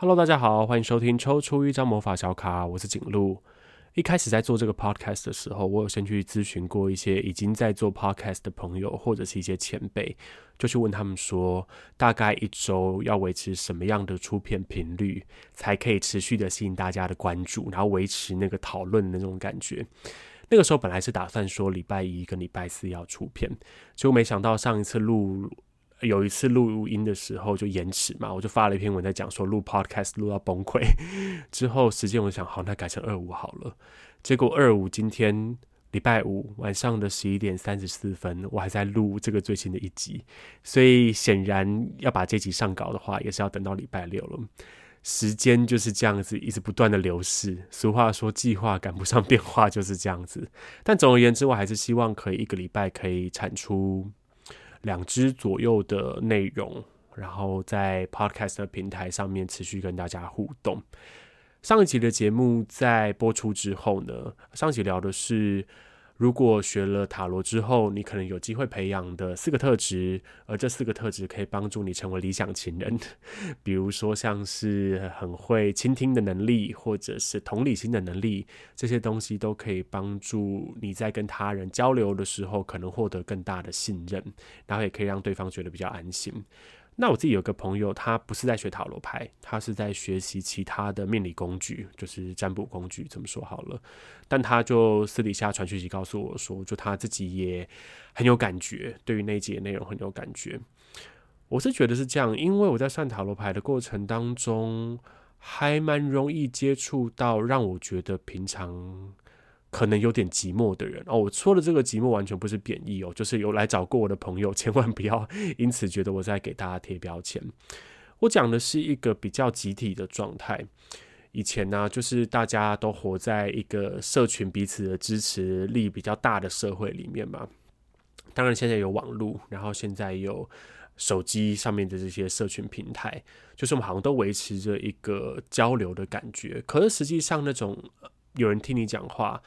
Hello，大家好，欢迎收听抽出一张魔法小卡，我是景路。一开始在做这个 podcast 的时候，我有先去咨询过一些已经在做 podcast 的朋友，或者是一些前辈，就去问他们说，大概一周要维持什么样的出片频率，才可以持续的吸引大家的关注，然后维持那个讨论的那种感觉。那个时候本来是打算说礼拜一跟礼拜四要出片，结果没想到上一次录。有一次录音的时候就延迟嘛，我就发了一篇文在讲说录 podcast 录到崩溃，之后时间我想好，那改成二五好了。结果二五今天礼拜五晚上的十一点三十四分，我还在录这个最新的一集，所以显然要把这集上稿的话，也是要等到礼拜六了。时间就是这样子一直不断的流逝，俗话说计划赶不上变化就是这样子。但总而言之，我还是希望可以一个礼拜可以产出。两支左右的内容，然后在 Podcast 的平台上面持续跟大家互动。上一集的节目在播出之后呢，上一集聊的是，如果学了塔罗之后，你可能有机会培养的四个特质，而这四个特质可以帮助你成为理想情人。比如说，像是很会倾听的能力，或者是同理心的能力，这些东西都可以帮助你在跟他人交流的时候，可能获得更大的信任，然后也可以让对方觉得比较安心。那我自己有个朋友，他不是在学塔罗牌，他是在学习其他的命理工具，就是占卜工具，这么说好了。但他就私底下传讯息告诉我说，就他自己也很有感觉，对于那一集的内容很有感觉。我是觉得是这样，因为我在算塔罗牌的过程当中，还蛮容易接触到让我觉得平常。可能有点寂寞的人哦，我说的这个寂寞完全不是贬义哦，就是有来找过我的朋友，千万不要因此觉得我在给大家贴标签。我讲的是一个比较集体的状态。以前呢，就是大家都活在一个社群彼此的支持力比较大的社会里面嘛。当然，现在有网络，然后现在有手机上面的这些社群平台，就是我们好像都维持着一个交流的感觉。可是实际上，那种有人听你讲话。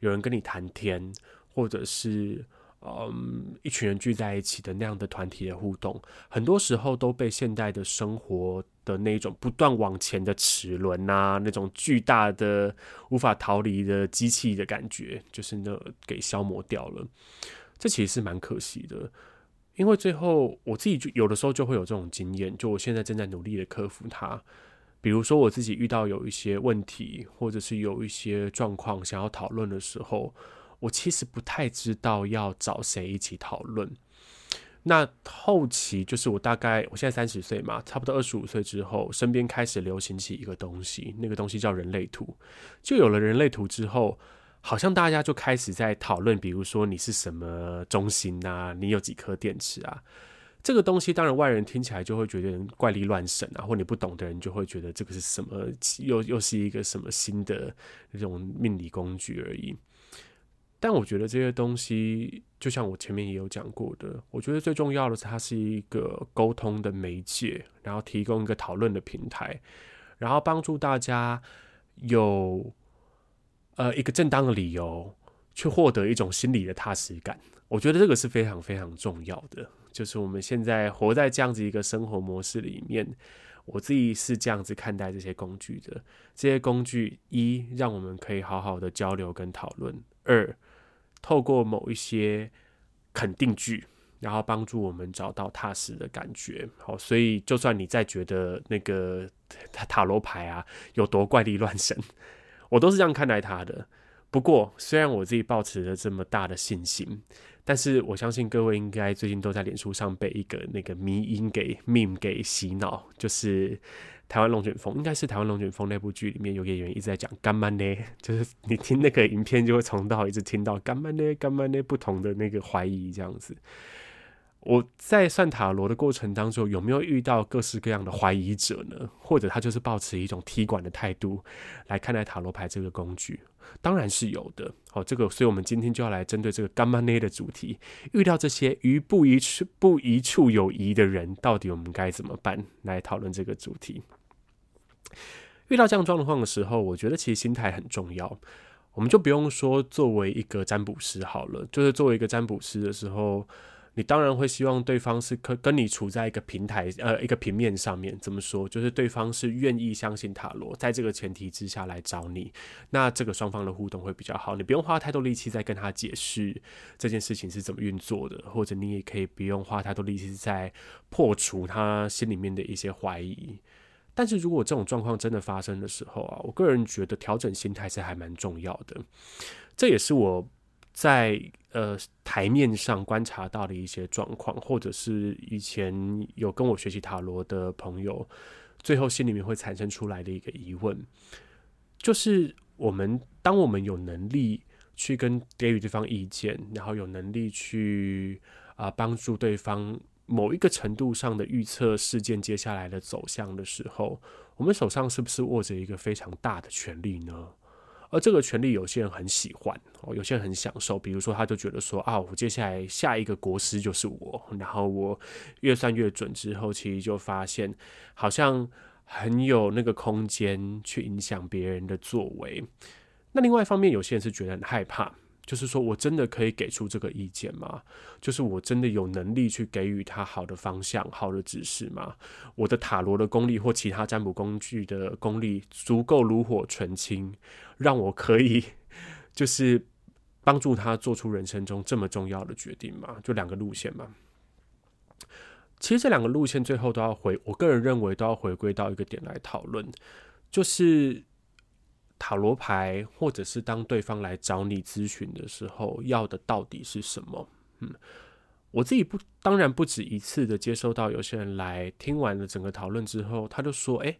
有人跟你谈天，或者是嗯，一群人聚在一起的那样的团体的互动，很多时候都被现代的生活的那种不断往前的齿轮呐，那种巨大的无法逃离的机器的感觉，就是那给消磨掉了。这其实是蛮可惜的，因为最后我自己就有的时候就会有这种经验，就我现在正在努力的克服它。比如说我自己遇到有一些问题，或者是有一些状况想要讨论的时候，我其实不太知道要找谁一起讨论。那后期就是我大概我现在三十岁嘛，差不多二十五岁之后，身边开始流行起一个东西，那个东西叫人类图。就有了人类图之后，好像大家就开始在讨论，比如说你是什么中心啊，你有几颗电池啊。这个东西当然外人听起来就会觉得怪力乱神啊，或你不懂的人就会觉得这个是什么，又又是一个什么新的那种命理工具而已。但我觉得这些东西，就像我前面也有讲过的，我觉得最重要的是它是一个沟通的媒介，然后提供一个讨论的平台，然后帮助大家有呃一个正当的理由去获得一种心理的踏实感。我觉得这个是非常非常重要的。就是我们现在活在这样子一个生活模式里面，我自己是这样子看待这些工具的。这些工具一让我们可以好好的交流跟讨论；二透过某一些肯定句，然后帮助我们找到踏实的感觉。好，所以就算你再觉得那个塔罗牌啊有多怪力乱神，我都是这样看待它的。不过，虽然我自己抱持着这么大的信心。但是我相信各位应该最近都在脸书上被一个那个迷音给 meme 给洗脑，就是台湾龙卷风，应该是台湾龙卷风那部剧里面有演员一直在讲干嘛呢？就是你听那个影片就会从到一直听到干嘛呢？干嘛呢？不同的那个怀疑这样子。我在算塔罗的过程当中，有没有遇到各式各样的怀疑者呢？或者他就是抱持一种踢馆的态度来看待塔罗牌这个工具？当然是有的，好，这个，所以我们今天就要来针对这个干嘛呢的主题，遇到这些于不一处不一处有疑的人，到底我们该怎么办？来讨论这个主题。遇到这样状况的时候，我觉得其实心态很重要。我们就不用说作为一个占卜师好了，就是作为一个占卜师的时候，你当然会希望对方是可跟你处在一个平台，呃，一个平面上面。怎么说？就是对方是愿意相信塔罗，在这个前提之下来找你，那这个双方的互动会比较好。你不用花太多力气在跟他解释这件事情是怎么运作的，或者你也可以不用花太多力气在破除他心里面的一些怀疑。但是如果这种状况真的发生的时候啊，我个人觉得调整心态是还蛮重要的。这也是我。在呃台面上观察到的一些状况，或者是以前有跟我学习塔罗的朋友，最后心里面会产生出来的一个疑问，就是我们当我们有能力去跟给予对方意见，然后有能力去啊帮助对方某一个程度上的预测事件接下来的走向的时候，我们手上是不是握着一个非常大的权力呢？而这个权利，有些人很喜欢哦，有些人很享受。比如说，他就觉得说啊，我接下来下一个国师就是我，然后我越算越准之后，其实就发现好像很有那个空间去影响别人的作为。那另外一方面，有些人是觉得很害怕。就是说，我真的可以给出这个意见吗？就是我真的有能力去给予他好的方向、好的指示吗？我的塔罗的功力或其他占卜工具的功力足够炉火纯青，让我可以就是帮助他做出人生中这么重要的决定吗？就两个路线嘛。其实这两个路线最后都要回，我个人认为都要回归到一个点来讨论，就是。塔罗牌，或者是当对方来找你咨询的时候，要的到底是什么？嗯，我自己不，当然不止一次的接收到有些人来听完了整个讨论之后，他就说：“诶，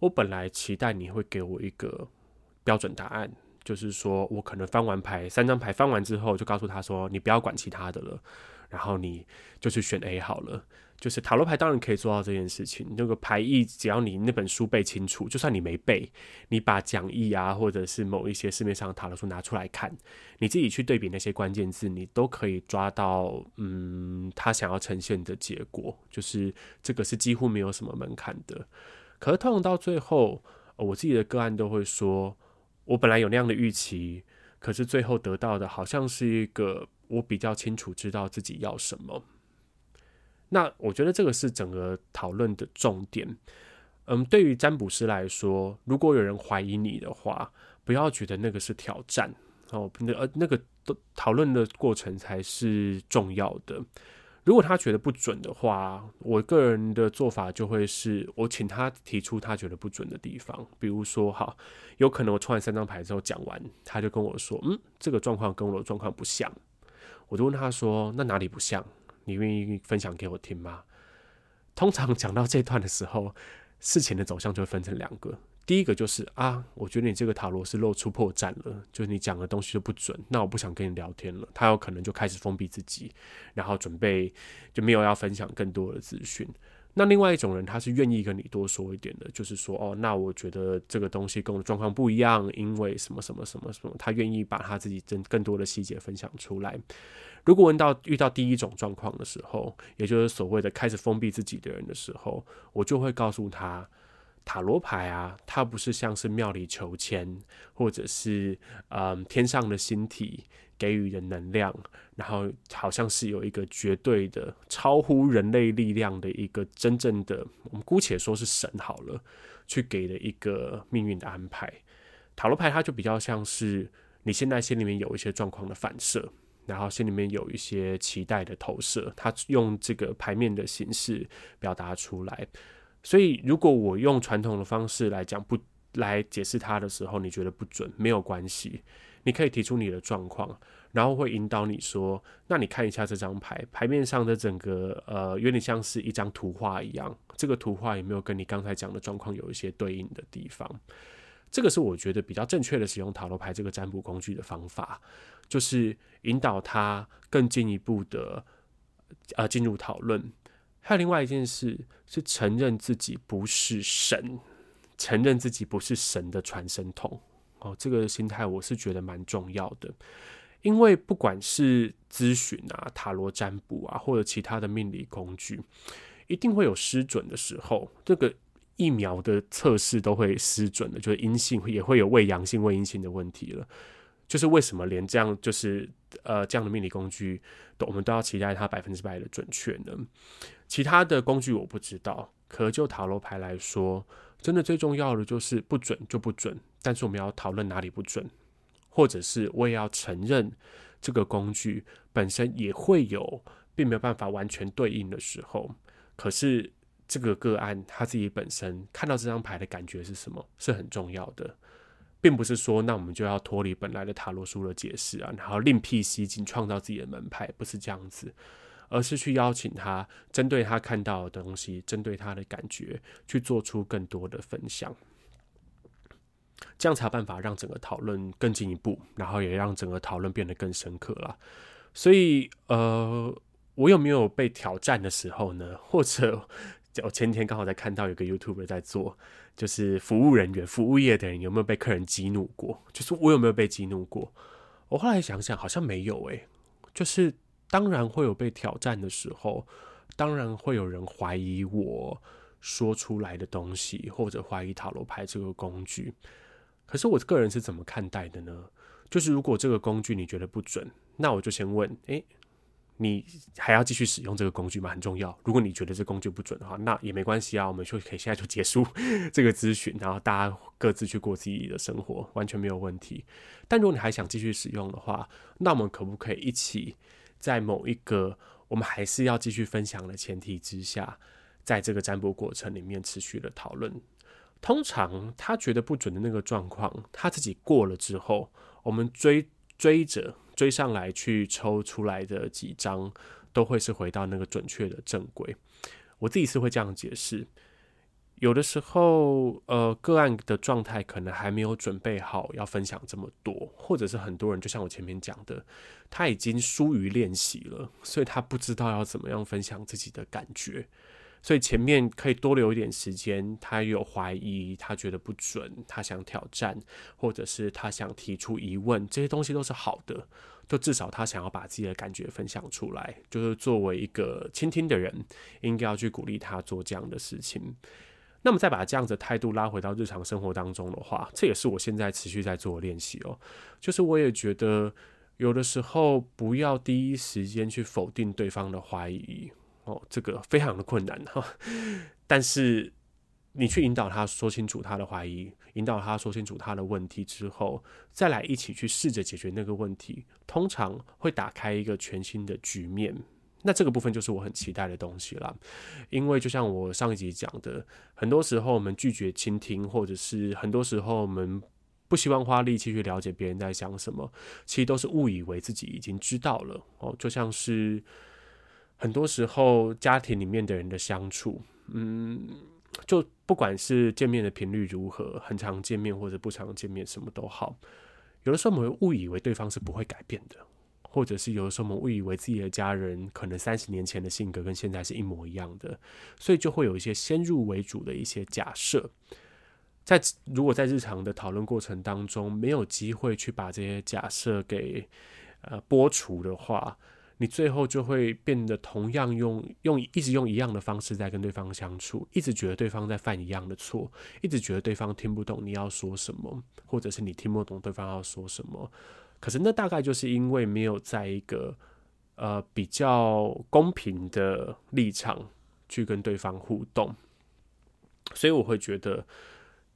我本来期待你会给我一个标准答案，就是说我可能翻完牌，三张牌翻完之后，就告诉他说，你不要管其他的了，然后你就去选 A 好了。”就是塔罗牌当然可以做到这件事情。那个牌意，只要你那本书背清楚，就算你没背，你把讲义啊，或者是某一些市面上的塔罗书拿出来看，你自己去对比那些关键字，你都可以抓到，嗯，他想要呈现的结果。就是这个是几乎没有什么门槛的。可是通常到最后，我自己的个案都会说，我本来有那样的预期，可是最后得到的好像是一个我比较清楚知道自己要什么。那我觉得这个是整个讨论的重点。嗯，对于占卜师来说，如果有人怀疑你的话，不要觉得那个是挑战哦，那呃那个讨论的过程才是重要的。如果他觉得不准的话，我个人的做法就会是我请他提出他觉得不准的地方。比如说，哈，有可能我抽完三张牌之后讲完，他就跟我说，嗯，这个状况跟我的状况不像。我就问他说，那哪里不像？你愿意分享给我听吗？通常讲到这段的时候，事情的走向就会分成两个。第一个就是啊，我觉得你这个塔罗是露出破绽了，就是你讲的东西就不准，那我不想跟你聊天了。他有可能就开始封闭自己，然后准备就没有要分享更多的资讯。那另外一种人，他是愿意跟你多说一点的，就是说哦，那我觉得这个东西跟我的状况不一样，因为什么什么什么什么，他愿意把他自己真更多的细节分享出来。如果问到遇到第一种状况的时候，也就是所谓的开始封闭自己的人的时候，我就会告诉他，塔罗牌啊，它不是像是庙里求签，或者是嗯天上的星体给予的能量，然后好像是有一个绝对的超乎人类力量的一个真正的，我们姑且说是神好了，去给的一个命运的安排。塔罗牌它就比较像是你现在心里面有一些状况的反射。然后心里面有一些期待的投射，他用这个牌面的形式表达出来。所以，如果我用传统的方式来讲，不来解释它的时候，你觉得不准，没有关系，你可以提出你的状况，然后会引导你说：“那你看一下这张牌，牌面上的整个呃，有点像是一张图画一样，这个图画有没有跟你刚才讲的状况有一些对应的地方？”这个是我觉得比较正确的使用塔罗牌这个占卜工具的方法。就是引导他更进一步的呃进入讨论。还有另外一件事是承认自己不是神，承认自己不是神的传声筒。哦，这个心态我是觉得蛮重要的，因为不管是咨询啊、塔罗占卜啊，或者其他的命理工具，一定会有失准的时候。这个疫苗的测试都会失准的，就是阴性也会有未阳性、未阴性的问题了。就是为什么连这样就是呃这样的命理工具都我们都要期待它百分之百的准确呢？其他的工具我不知道，可就塔罗牌来说，真的最重要的就是不准就不准，但是我们要讨论哪里不准，或者是我也要承认这个工具本身也会有并没有办法完全对应的时候，可是这个个案他自己本身看到这张牌的感觉是什么是很重要的。并不是说，那我们就要脱离本来的塔罗书的解释啊，然后另辟蹊径，创造自己的门派，不是这样子，而是去邀请他，针对他看到的东西，针对他的感觉，去做出更多的分享，这样才有办法让整个讨论更进一步，然后也让整个讨论变得更深刻了。所以，呃，我有没有被挑战的时候呢？或者？我前天刚好在看到有个 YouTuber 在做，就是服务人员、服务业的人有没有被客人激怒过？就是我有没有被激怒过？我后来想想，好像没有诶。就是当然会有被挑战的时候，当然会有人怀疑我说出来的东西，或者怀疑塔罗牌这个工具。可是我个人是怎么看待的呢？就是如果这个工具你觉得不准，那我就先问，诶。你还要继续使用这个工具吗？很重要。如果你觉得这工具不准的话，那也没关系啊，我们就可以现在就结束 这个咨询，然后大家各自去过自己的生活，完全没有问题。但如果你还想继续使用的话，那我们可不可以一起在某一个我们还是要继续分享的前提之下，在这个占卜过程里面持续的讨论？通常他觉得不准的那个状况，他自己过了之后，我们追追着。追上来去抽出来的几张，都会是回到那个准确的正轨。我自己是会这样解释。有的时候，呃，个案的状态可能还没有准备好要分享这么多，或者是很多人就像我前面讲的，他已经疏于练习了，所以他不知道要怎么样分享自己的感觉。所以前面可以多留一点时间，他有怀疑，他觉得不准，他想挑战，或者是他想提出疑问，这些东西都是好的。就至少他想要把自己的感觉分享出来，就是作为一个倾听的人，应该要去鼓励他做这样的事情。那么再把这样子的态度拉回到日常生活当中的话，这也是我现在持续在做的练习哦。就是我也觉得有的时候不要第一时间去否定对方的怀疑。哦，这个非常的困难哈，但是你去引导他说清楚他的怀疑，引导他说清楚他的问题之后，再来一起去试着解决那个问题，通常会打开一个全新的局面。那这个部分就是我很期待的东西啦，因为就像我上一集讲的，很多时候我们拒绝倾听，或者是很多时候我们不希望花力气去了解别人在想什么，其实都是误以为自己已经知道了哦，就像是。很多时候，家庭里面的人的相处，嗯，就不管是见面的频率如何，很常见面或者不常见面，什么都好。有的时候我们会误以为对方是不会改变的，或者是有的时候我们误以为自己的家人可能三十年前的性格跟现在是一模一样的，所以就会有一些先入为主的一些假设。在如果在日常的讨论过程当中，没有机会去把这些假设给呃剥除的话。你最后就会变得同样用用一直用一样的方式在跟对方相处，一直觉得对方在犯一样的错，一直觉得对方听不懂你要说什么，或者是你听不懂对方要说什么。可是那大概就是因为没有在一个呃比较公平的立场去跟对方互动，所以我会觉得。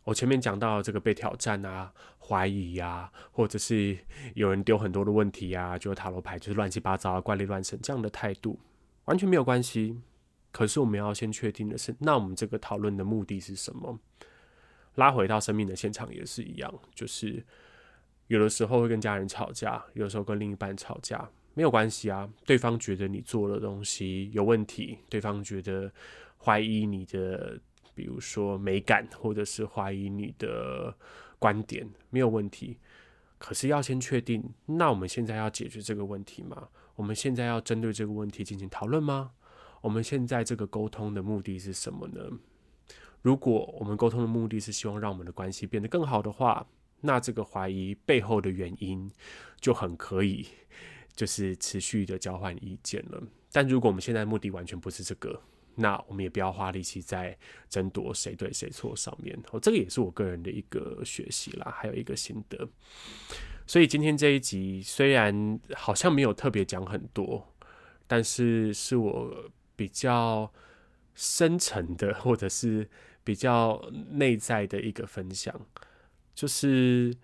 我前面讲到这个被挑战啊、怀疑呀、啊，或者是有人丢很多的问题啊，就是塔罗牌就是乱七八糟、啊、怪力乱神这样的态度，完全没有关系。可是我们要先确定的是，那我们这个讨论的目的是什么？拉回到生命的现场也是一样，就是有的时候会跟家人吵架，有的时候跟另一半吵架，没有关系啊。对方觉得你做的东西有问题，对方觉得怀疑你的。比如说美感，或者是怀疑你的观点，没有问题。可是要先确定，那我们现在要解决这个问题吗？我们现在要针对这个问题进行讨论吗？我们现在这个沟通的目的是什么呢？如果我们沟通的目的是希望让我们的关系变得更好的话，那这个怀疑背后的原因就很可以，就是持续的交换意见了。但如果我们现在目的完全不是这个，那我们也不要花力气在争夺谁对谁错上面，哦，这个也是我个人的一个学习啦，还有一个心得。所以今天这一集虽然好像没有特别讲很多，但是是我比较深层的，或者是比较内在的一个分享，就是。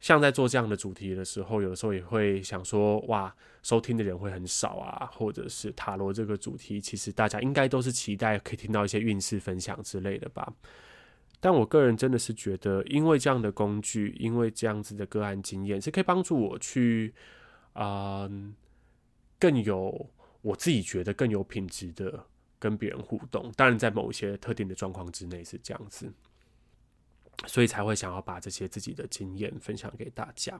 像在做这样的主题的时候，有的时候也会想说，哇，收听的人会很少啊，或者是塔罗这个主题，其实大家应该都是期待可以听到一些运势分享之类的吧。但我个人真的是觉得，因为这样的工具，因为这样子的个案经验，是可以帮助我去，嗯、更有我自己觉得更有品质的跟别人互动。当然，在某一些特定的状况之内是这样子。所以才会想要把这些自己的经验分享给大家。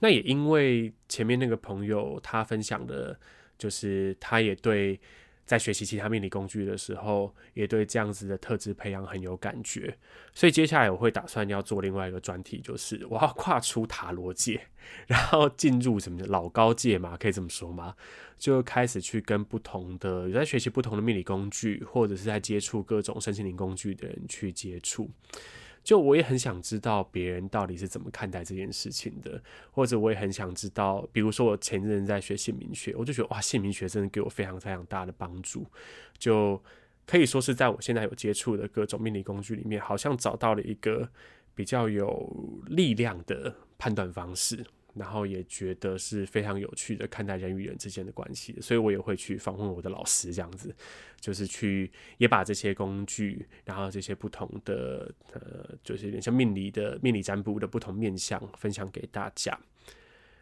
那也因为前面那个朋友他分享的，就是他也对在学习其他命理工具的时候，也对这样子的特质培养很有感觉。所以接下来我会打算要做另外一个专题，就是我要跨出塔罗界，然后进入什么老高界嘛，可以这么说吗？就开始去跟不同的有在学习不同的命理工具，或者是在接触各种身心灵工具的人去接触。就我也很想知道别人到底是怎么看待这件事情的，或者我也很想知道，比如说我前阵在学姓名学，我就觉得哇，姓名学真的给我非常非常大的帮助，就可以说是在我现在有接触的各种命理工具里面，好像找到了一个比较有力量的判断方式。然后也觉得是非常有趣的看待人与人之间的关系，所以我也会去访问我的老师，这样子就是去也把这些工具，然后这些不同的呃，就是有点像命理的命理占卜的不同面向分享给大家，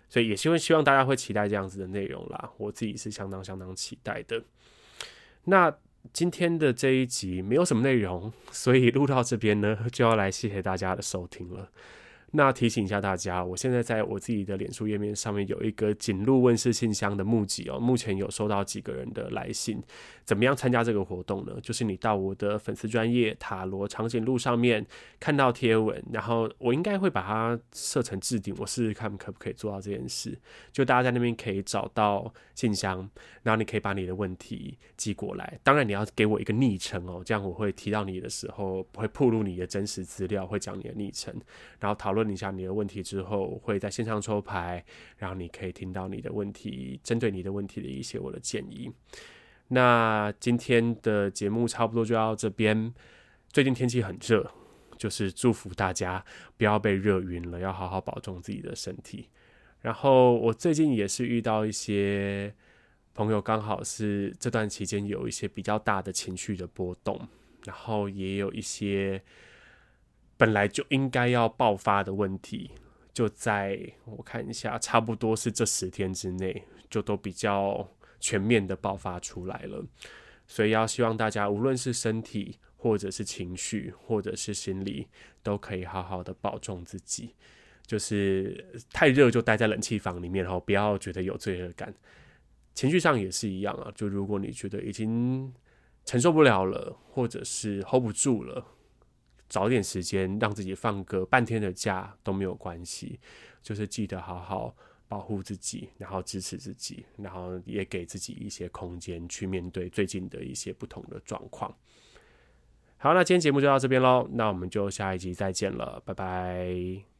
所以也希望希望大家会期待这样子的内容啦，我自己是相当相当期待的。那今天的这一集没有什么内容，所以录到这边呢，就要来谢谢大家的收听了。那提醒一下大家，我现在在我自己的脸书页面上面有一个锦鹿问世信箱的募集哦，目前有收到几个人的来信。怎么样参加这个活动呢？就是你到我的粉丝专业塔罗长颈鹿上面看到贴文，然后我应该会把它设成置顶，我试试看可不可以做到这件事。就大家在那边可以找到信箱，然后你可以把你的问题寄过来。当然你要给我一个昵称哦，这样我会提到你的时候会暴露你的真实资料，会讲你的昵称，然后讨论问一下你的问题之后，会在线上抽牌，然后你可以听到你的问题，针对你的问题的一些我的建议。那今天的节目差不多就到这边。最近天气很热，就是祝福大家不要被热晕了，要好好保重自己的身体。然后我最近也是遇到一些朋友，刚好是这段期间有一些比较大的情绪的波动，然后也有一些本来就应该要爆发的问题，就在我看一下，差不多是这十天之内，就都比较。全面的爆发出来了，所以要希望大家无论是身体，或者是情绪，或者是心理，都可以好好的保重自己。就是太热就待在冷气房里面，然后不要觉得有罪恶感。情绪上也是一样啊，就如果你觉得已经承受不了了，或者是 hold 不住了，找点时间让自己放个半天的假都没有关系，就是记得好好。保护自己，然后支持自己，然后也给自己一些空间去面对最近的一些不同的状况。好，那今天节目就到这边喽，那我们就下一集再见了，拜拜。